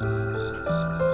啊。